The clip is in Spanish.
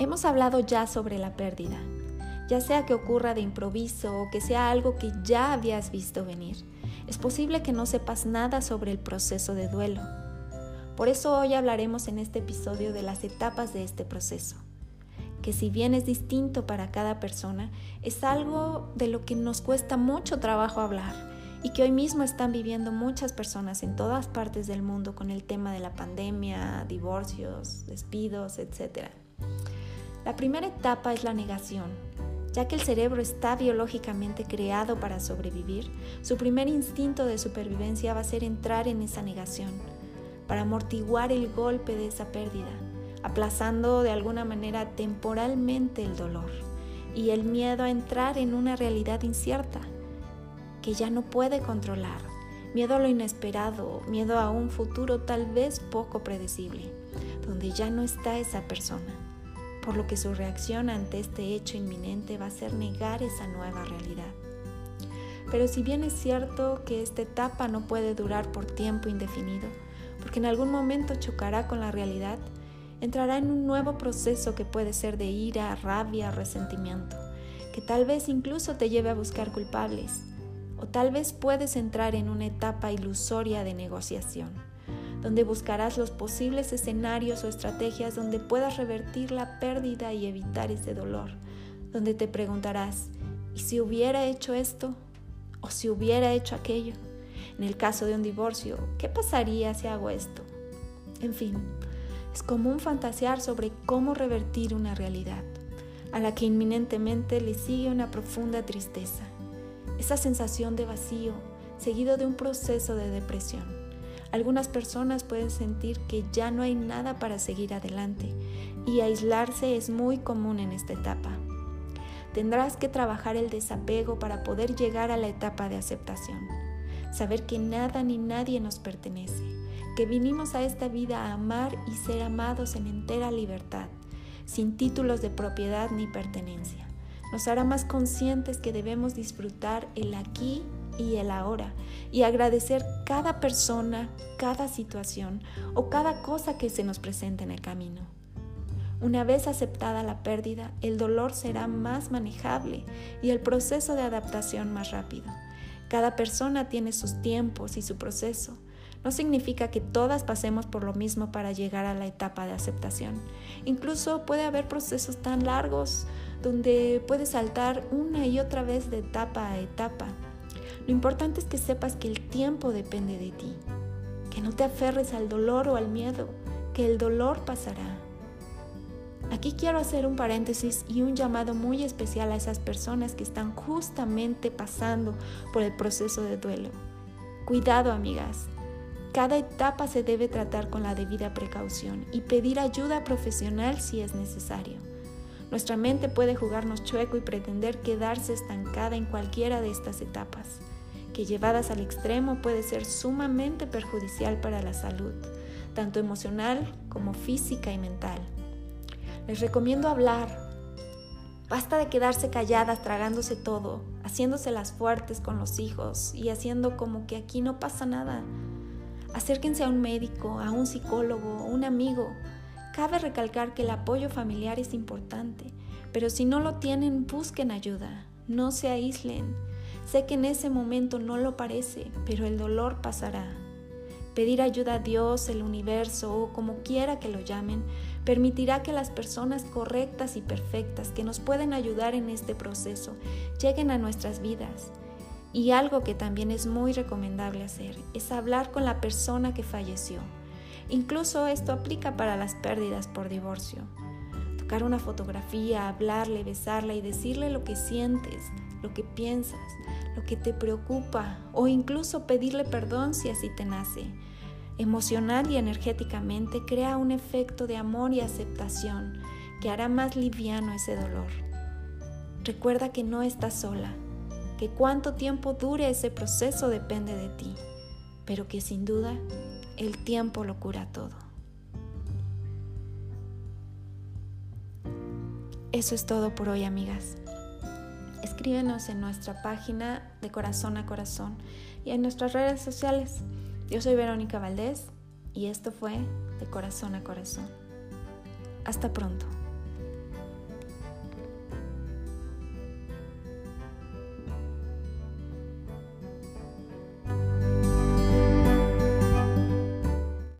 Hemos hablado ya sobre la pérdida, ya sea que ocurra de improviso o que sea algo que ya habías visto venir. Es posible que no sepas nada sobre el proceso de duelo. Por eso hoy hablaremos en este episodio de las etapas de este proceso, que si bien es distinto para cada persona, es algo de lo que nos cuesta mucho trabajo hablar y que hoy mismo están viviendo muchas personas en todas partes del mundo con el tema de la pandemia, divorcios, despidos, etc. La primera etapa es la negación. Ya que el cerebro está biológicamente creado para sobrevivir, su primer instinto de supervivencia va a ser entrar en esa negación, para amortiguar el golpe de esa pérdida, aplazando de alguna manera temporalmente el dolor y el miedo a entrar en una realidad incierta que ya no puede controlar, miedo a lo inesperado, miedo a un futuro tal vez poco predecible, donde ya no está esa persona por lo que su reacción ante este hecho inminente va a ser negar esa nueva realidad. Pero si bien es cierto que esta etapa no puede durar por tiempo indefinido, porque en algún momento chocará con la realidad, entrará en un nuevo proceso que puede ser de ira, rabia, resentimiento, que tal vez incluso te lleve a buscar culpables, o tal vez puedes entrar en una etapa ilusoria de negociación donde buscarás los posibles escenarios o estrategias donde puedas revertir la pérdida y evitar ese dolor, donde te preguntarás, ¿y si hubiera hecho esto? ¿O si hubiera hecho aquello? En el caso de un divorcio, ¿qué pasaría si hago esto? En fin, es común fantasear sobre cómo revertir una realidad, a la que inminentemente le sigue una profunda tristeza, esa sensación de vacío seguido de un proceso de depresión. Algunas personas pueden sentir que ya no hay nada para seguir adelante y aislarse es muy común en esta etapa. Tendrás que trabajar el desapego para poder llegar a la etapa de aceptación. Saber que nada ni nadie nos pertenece, que vinimos a esta vida a amar y ser amados en entera libertad, sin títulos de propiedad ni pertenencia. Nos hará más conscientes que debemos disfrutar el aquí y el ahora y agradecer cada persona, cada situación o cada cosa que se nos presente en el camino. Una vez aceptada la pérdida, el dolor será más manejable y el proceso de adaptación más rápido. Cada persona tiene sus tiempos y su proceso. No significa que todas pasemos por lo mismo para llegar a la etapa de aceptación. Incluso puede haber procesos tan largos donde puedes saltar una y otra vez de etapa a etapa lo importante es que sepas que el tiempo depende de ti, que no te aferres al dolor o al miedo, que el dolor pasará. Aquí quiero hacer un paréntesis y un llamado muy especial a esas personas que están justamente pasando por el proceso de duelo. Cuidado, amigas. Cada etapa se debe tratar con la debida precaución y pedir ayuda profesional si es necesario. Nuestra mente puede jugarnos chueco y pretender quedarse estancada en cualquiera de estas etapas que llevadas al extremo puede ser sumamente perjudicial para la salud, tanto emocional como física y mental. Les recomiendo hablar. Basta de quedarse calladas tragándose todo, haciéndose las fuertes con los hijos y haciendo como que aquí no pasa nada. Acérquense a un médico, a un psicólogo, un amigo. Cabe recalcar que el apoyo familiar es importante, pero si no lo tienen, busquen ayuda. No se aíslen. Sé que en ese momento no lo parece, pero el dolor pasará. Pedir ayuda a Dios, el universo o como quiera que lo llamen, permitirá que las personas correctas y perfectas que nos pueden ayudar en este proceso lleguen a nuestras vidas. Y algo que también es muy recomendable hacer es hablar con la persona que falleció. Incluso esto aplica para las pérdidas por divorcio. Tocar una fotografía, hablarle, besarla y decirle lo que sientes, lo que piensas, lo que te preocupa o incluso pedirle perdón si así te nace. Emocional y energéticamente crea un efecto de amor y aceptación que hará más liviano ese dolor. Recuerda que no estás sola, que cuánto tiempo dure ese proceso depende de ti, pero que sin duda el tiempo lo cura todo. Eso es todo por hoy, amigas. Escríbenos en nuestra página de corazón a corazón y en nuestras redes sociales. Yo soy Verónica Valdés y esto fue de corazón a corazón. Hasta pronto.